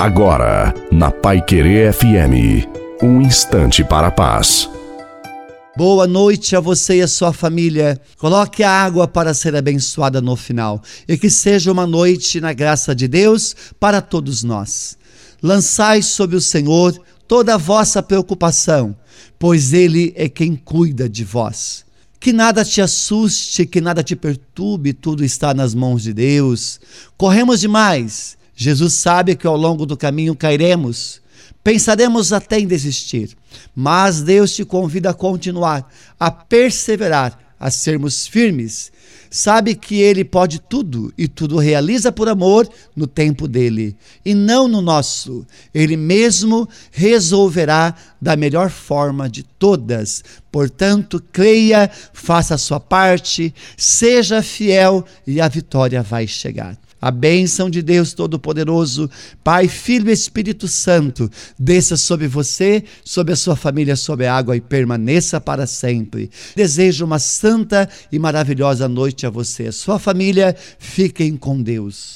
Agora, na Pai Querer FM, um instante para a paz. Boa noite a você e a sua família. Coloque a água para ser abençoada no final e que seja uma noite na graça de Deus para todos nós. Lançai sobre o Senhor toda a vossa preocupação, pois Ele é quem cuida de vós. Que nada te assuste, que nada te perturbe, tudo está nas mãos de Deus. Corremos demais Jesus sabe que ao longo do caminho cairemos, pensaremos até em desistir, mas Deus te convida a continuar, a perseverar, a sermos firmes. Sabe que Ele pode tudo e tudo realiza por amor no tempo dele e não no nosso. Ele mesmo resolverá da melhor forma de todas. Portanto, creia, faça a sua parte, seja fiel e a vitória vai chegar. A bênção de Deus Todo-Poderoso, Pai, Filho e Espírito Santo, desça sobre você, sobre a sua família, sobre a água e permaneça para sempre. Desejo uma santa e maravilhosa noite a você e a sua família. Fiquem com Deus.